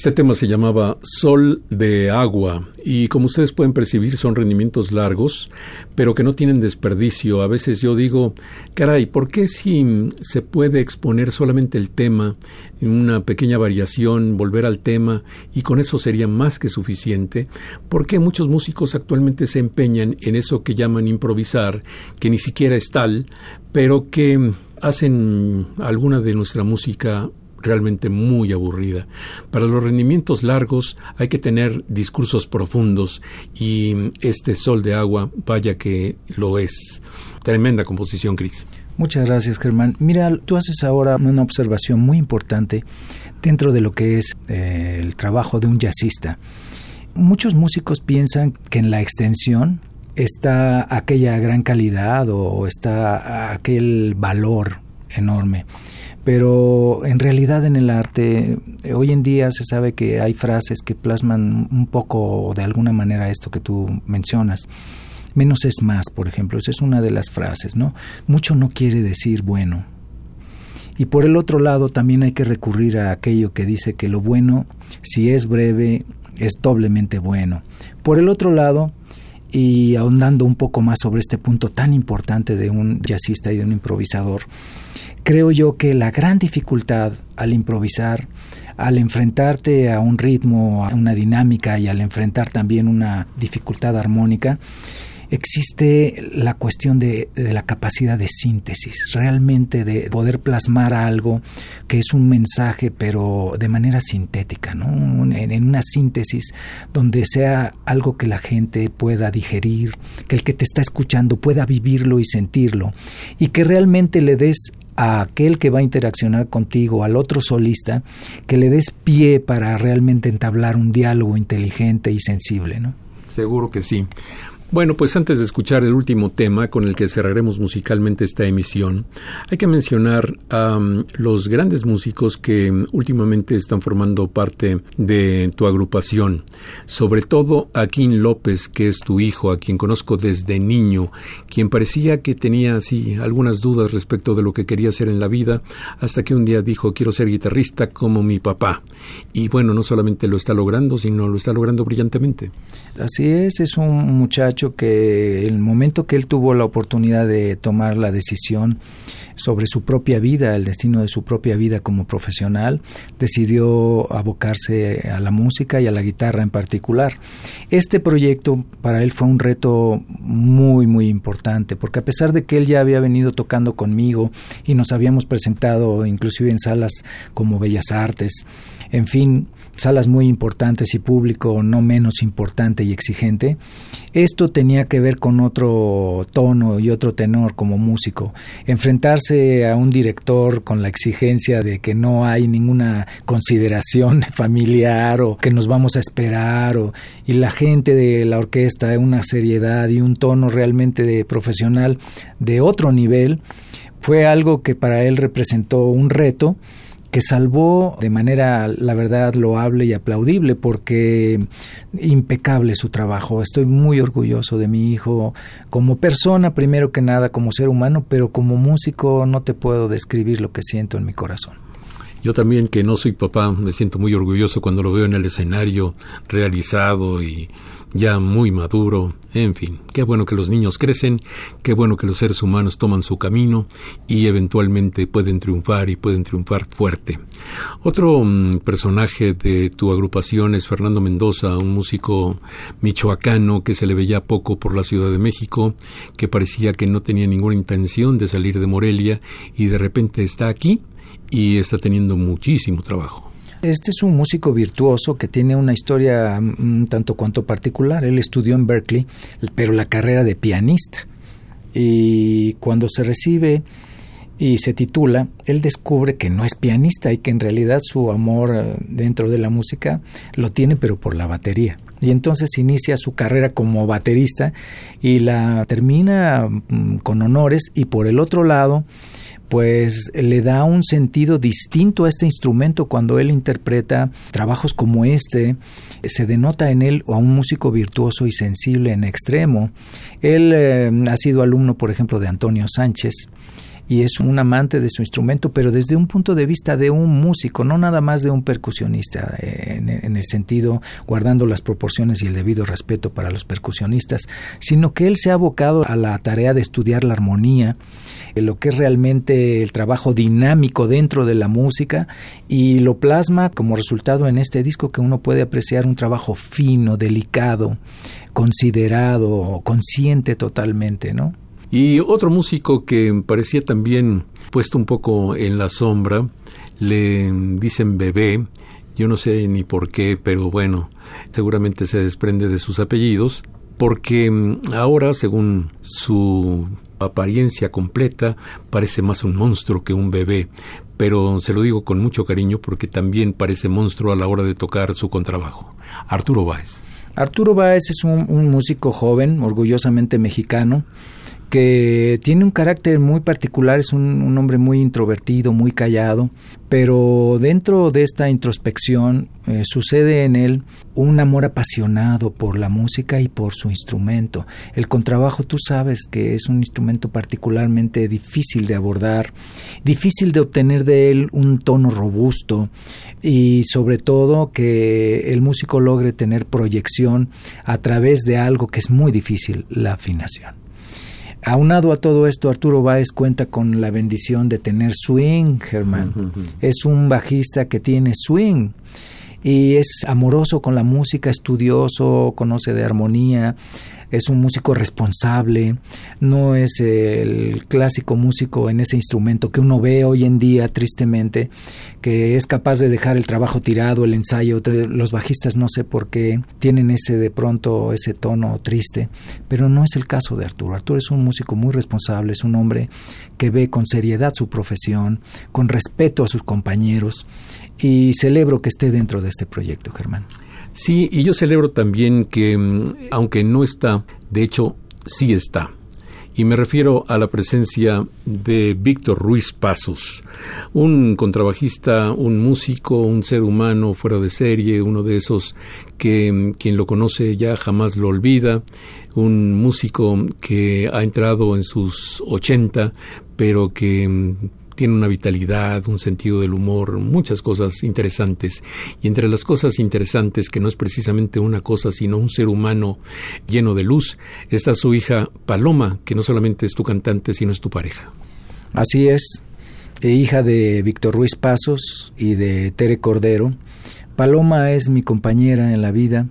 Este tema se llamaba Sol de Agua y como ustedes pueden percibir son rendimientos largos, pero que no tienen desperdicio. A veces yo digo, caray, ¿por qué si se puede exponer solamente el tema en una pequeña variación, volver al tema y con eso sería más que suficiente? ¿Por qué muchos músicos actualmente se empeñan en eso que llaman improvisar, que ni siquiera es tal, pero que hacen alguna de nuestra música realmente muy aburrida. Para los rendimientos largos hay que tener discursos profundos y este Sol de Agua, vaya que lo es. Tremenda composición, Cris. Muchas gracias, Germán. Mira, tú haces ahora una observación muy importante dentro de lo que es eh, el trabajo de un jazzista. Muchos músicos piensan que en la extensión está aquella gran calidad o está aquel valor enorme pero en realidad en el arte eh, hoy en día se sabe que hay frases que plasman un poco de alguna manera esto que tú mencionas. Menos es más, por ejemplo, esa es una de las frases, ¿no? Mucho no quiere decir bueno. Y por el otro lado también hay que recurrir a aquello que dice que lo bueno, si es breve, es doblemente bueno. Por el otro lado, y ahondando un poco más sobre este punto tan importante de un jazzista y de un improvisador, creo yo que la gran dificultad al improvisar, al enfrentarte a un ritmo, a una dinámica y al enfrentar también una dificultad armónica, existe la cuestión de, la capacidad de síntesis, realmente de poder plasmar algo que es un mensaje, pero de manera sintética, en una síntesis donde sea algo que la gente pueda digerir, que el que te está escuchando pueda vivirlo y sentirlo, y que realmente le des a aquel que va a interaccionar contigo, al otro solista, que le des pie para realmente entablar un diálogo inteligente y sensible, ¿no? Seguro que sí. Bueno, pues antes de escuchar el último tema con el que cerraremos musicalmente esta emisión, hay que mencionar a um, los grandes músicos que últimamente están formando parte de tu agrupación. Sobre todo a Kim López, que es tu hijo, a quien conozco desde niño, quien parecía que tenía así algunas dudas respecto de lo que quería hacer en la vida, hasta que un día dijo quiero ser guitarrista como mi papá. Y bueno, no solamente lo está logrando, sino lo está logrando brillantemente. Así es, es un muchacho que el momento que él tuvo la oportunidad de tomar la decisión sobre su propia vida, el destino de su propia vida como profesional, decidió abocarse a la música y a la guitarra en particular. Este proyecto para él fue un reto muy, muy importante, porque a pesar de que él ya había venido tocando conmigo y nos habíamos presentado inclusive en salas como Bellas Artes, en fin, salas muy importantes y público no menos importante y exigente, esto tenía que ver con otro tono y otro tenor como músico. Enfrentarse a un director con la exigencia de que no hay ninguna consideración [laughs] familiar o que nos vamos a esperar o, y la gente de la orquesta una seriedad y un tono realmente de profesional de otro nivel, fue algo que para él representó un reto que salvó de manera, la verdad, loable y aplaudible, porque impecable su trabajo. Estoy muy orgulloso de mi hijo como persona, primero que nada, como ser humano, pero como músico no te puedo describir lo que siento en mi corazón. Yo también, que no soy papá, me siento muy orgulloso cuando lo veo en el escenario realizado y ya muy maduro, en fin, qué bueno que los niños crecen, qué bueno que los seres humanos toman su camino y eventualmente pueden triunfar y pueden triunfar fuerte. Otro mm, personaje de tu agrupación es Fernando Mendoza, un músico michoacano que se le veía poco por la Ciudad de México, que parecía que no tenía ninguna intención de salir de Morelia y de repente está aquí y está teniendo muchísimo trabajo. Este es un músico virtuoso que tiene una historia un tanto cuanto particular. Él estudió en Berkeley, pero la carrera de pianista. Y cuando se recibe y se titula, él descubre que no es pianista y que en realidad su amor eh, dentro de la música lo tiene pero por la batería. Y entonces inicia su carrera como baterista y la termina mm, con honores y por el otro lado pues le da un sentido distinto a este instrumento cuando él interpreta trabajos como este. Se denota en él a un músico virtuoso y sensible en extremo. Él eh, ha sido alumno, por ejemplo, de Antonio Sánchez y es un amante de su instrumento, pero desde un punto de vista de un músico, no nada más de un percusionista, eh, en, el sentido guardando las proporciones y el debido respeto para los percusionistas, sino que él se ha abocado a la tarea de estudiar la armonía, eh, lo que es realmente el trabajo dinámico dentro de la música y lo plasma como resultado en este disco que uno puede apreciar un trabajo fino, delicado, considerado, consciente totalmente, ¿no? Y otro músico que parecía también puesto un poco en la sombra, le dicen bebé, yo no sé ni por qué, pero bueno, seguramente se desprende de sus apellidos, porque mm, ahora, según su apariencia completa, parece más un monstruo que un bebé, pero se lo digo con mucho cariño porque también parece monstruo a la hora de tocar su contrabajo. Arturo Báez. Arturo Báez es un, un músico joven, orgullosamente mexicano, que tiene un carácter muy particular, es un, hombre muy introvertido, muy callado, pero dentro de esta introspección eh, sucede en él un amor apasionado por la música y por su instrumento. El contrabajo tú sabes que es un instrumento particularmente difícil de abordar, difícil de obtener de él un tono robusto y sobre todo que el músico logre tener proyección a través de algo que es muy difícil, la afinación. Aunado a todo esto, Arturo Báez cuenta con la bendición de tener swing, Germán. Es un bajista que tiene swing y es amoroso con la música, estudioso, conoce de armonía, es un músico responsable, no es el clásico músico en ese instrumento que uno ve hoy en día tristemente, que es capaz de dejar el trabajo tirado, el ensayo. Los bajistas no sé por qué tienen ese de pronto ese tono triste, pero no es el caso de Arturo. Arturo es un músico muy responsable, es un hombre que ve con seriedad su profesión, con respeto a sus compañeros y celebro que esté dentro de este proyecto, Germán. Sí, y yo celebro también que, mm, aunque no está, de hecho, sí está. Y me refiero a la presencia de Víctor Ruiz Pasos, un contrabajista, un músico, un ser humano fuera de serie, uno de esos que mm, quien lo conoce ya jamás lo olvida, un músico que ha entrado en sus 80, pero que mm, tiene una vitalidad, un sentido del humor, muchas cosas interesantes. Y entre las cosas interesantes, que no es precisamente una cosa, sino un ser humano lleno de luz, está su hija Paloma, que no solamente es tu cantante, sino es tu pareja. Así es, e hija de Víctor Ruiz Pasos y de Tere Cordero. Paloma es mi compañera en la vida,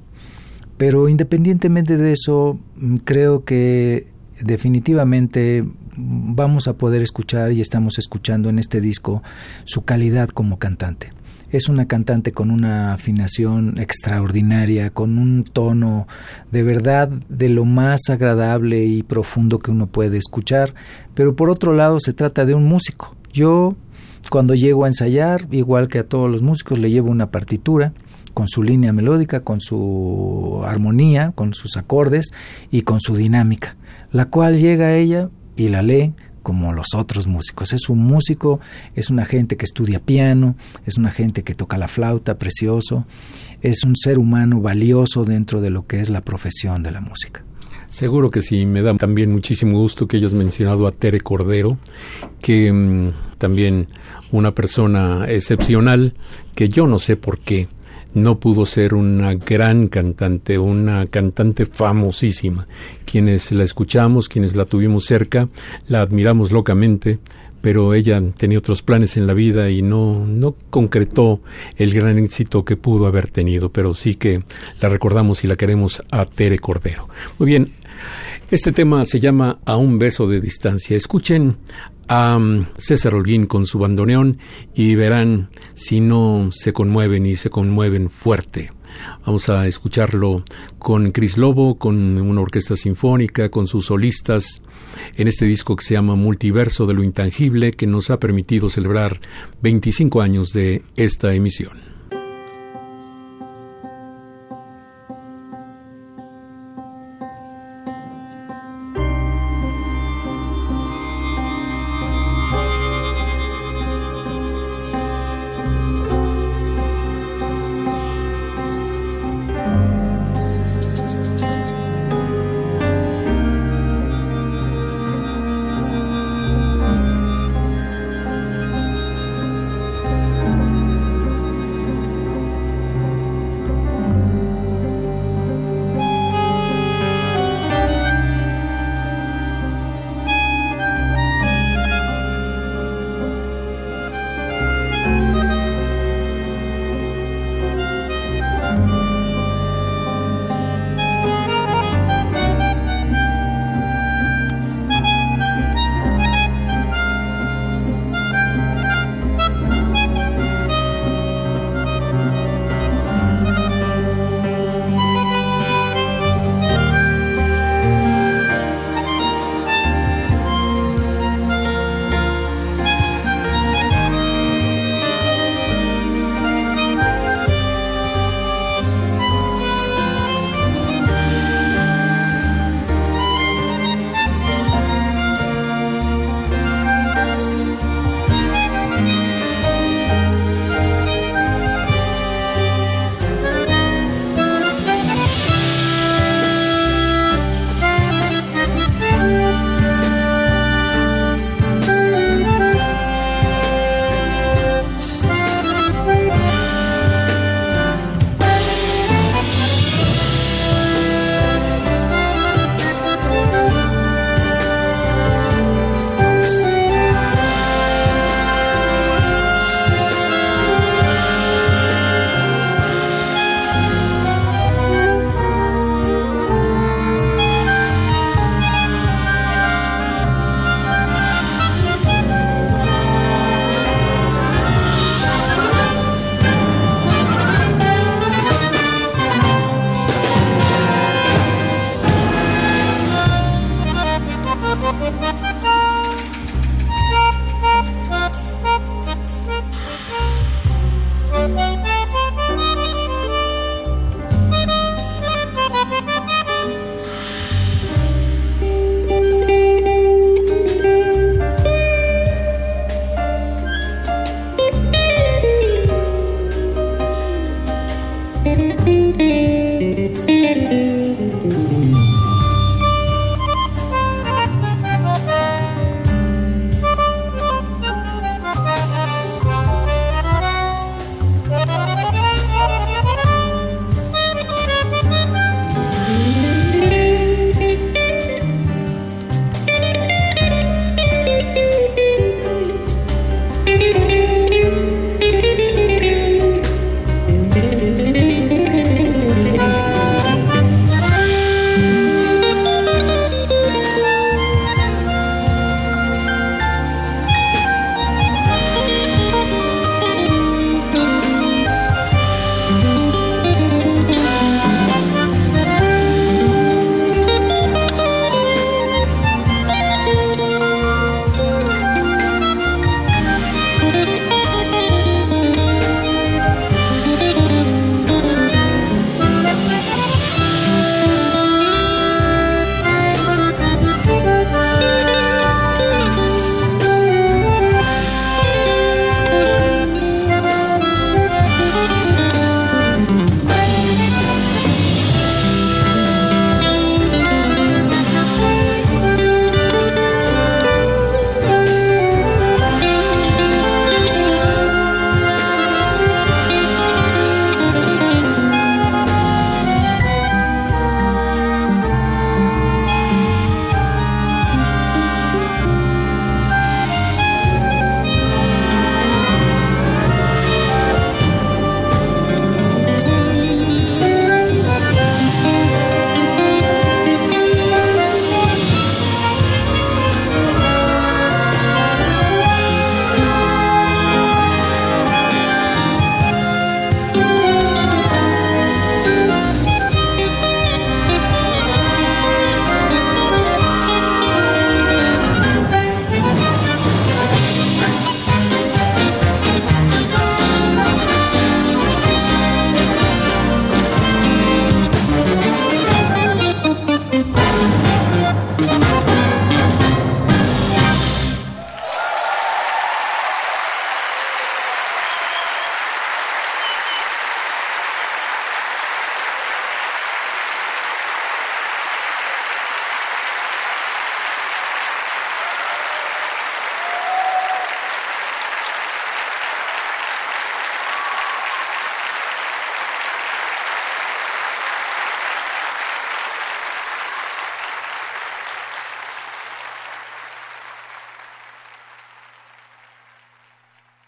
pero independientemente de eso, creo que definitivamente vamos a poder escuchar y estamos escuchando en este disco su calidad como cantante. Es una cantante con una afinación extraordinaria, con un tono de verdad de lo más agradable y profundo que uno puede escuchar, pero por otro lado se trata de un músico. Yo cuando llego a ensayar, igual que a todos los músicos, le llevo una partitura con su línea melódica, con su armonía, con sus acordes y con su dinámica, la cual llega a ella y la lee como los otros músicos. Es un músico, es una gente que estudia piano, es una gente que toca la flauta, precioso, es un ser humano valioso dentro de lo que es la profesión de la música. Seguro que sí, me da también muchísimo gusto que hayas mencionado a Tere Cordero, que mm, también una persona excepcional, que yo no sé por qué, no pudo ser una gran cantante, una cantante famosísima. Quienes la escuchamos, quienes la tuvimos cerca, la admiramos locamente, pero ella tenía otros planes en la vida y no, no concretó el gran éxito que pudo haber tenido, pero sí que la recordamos y la queremos a Tere Cordero. Muy bien, este tema se llama A un beso de distancia. Escuchen a César Holguín con su bandoneón y verán si no se conmueven y se conmueven fuerte. Vamos a escucharlo con Cris Lobo, con una orquesta sinfónica, con sus solistas, en este disco que se llama Multiverso de lo Intangible, que nos ha permitido celebrar 25 años de esta emisión.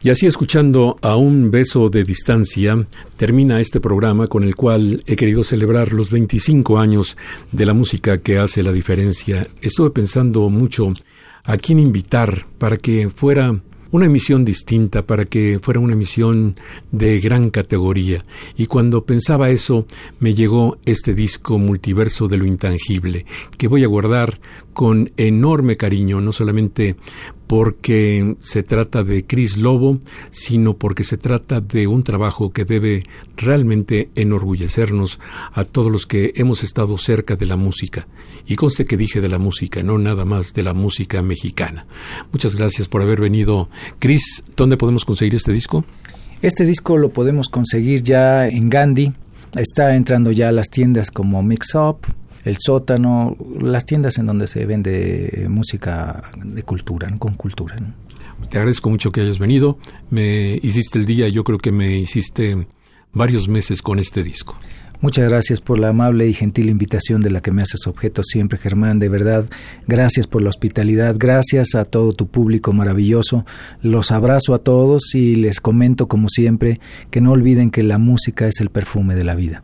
Y así escuchando a un beso de distancia, termina este programa con el cual he querido celebrar los 25 años de la música que hace la diferencia. Estuve pensando mucho a quién invitar para que fuera una emisión distinta, para que fuera una emisión de gran categoría. Y cuando pensaba eso, me llegó este disco multiverso de lo intangible, que voy a guardar con enorme cariño, no solamente porque se trata de Cris Lobo, sino porque se trata de un trabajo que debe realmente enorgullecernos a todos los que hemos estado cerca de la música. Y conste que dije de la música, no nada más de la música mexicana. Muchas gracias por haber venido. Cris, ¿dónde podemos conseguir este disco? Este disco lo podemos conseguir ya en Gandhi. Está entrando ya a las tiendas como Mix Up, el sótano, las tiendas en donde se vende música de cultura, con cultura. Te agradezco mucho que hayas venido. Me hiciste el día, yo creo que me hiciste varios meses con este disco. Muchas gracias por la amable y gentil invitación de la que me haces objeto siempre, Germán. De verdad, gracias por la hospitalidad, gracias a todo tu público maravilloso. Los abrazo a todos y les comento, como siempre, que no olviden que la música es el perfume de la vida.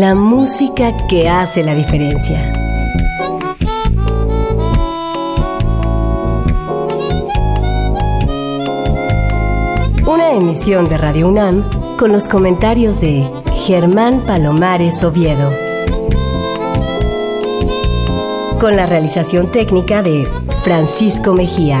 La música que hace la diferencia. Una emisión de Radio UNAM con los comentarios de Germán Palomares Oviedo. Con la realización técnica de Francisco Mejía.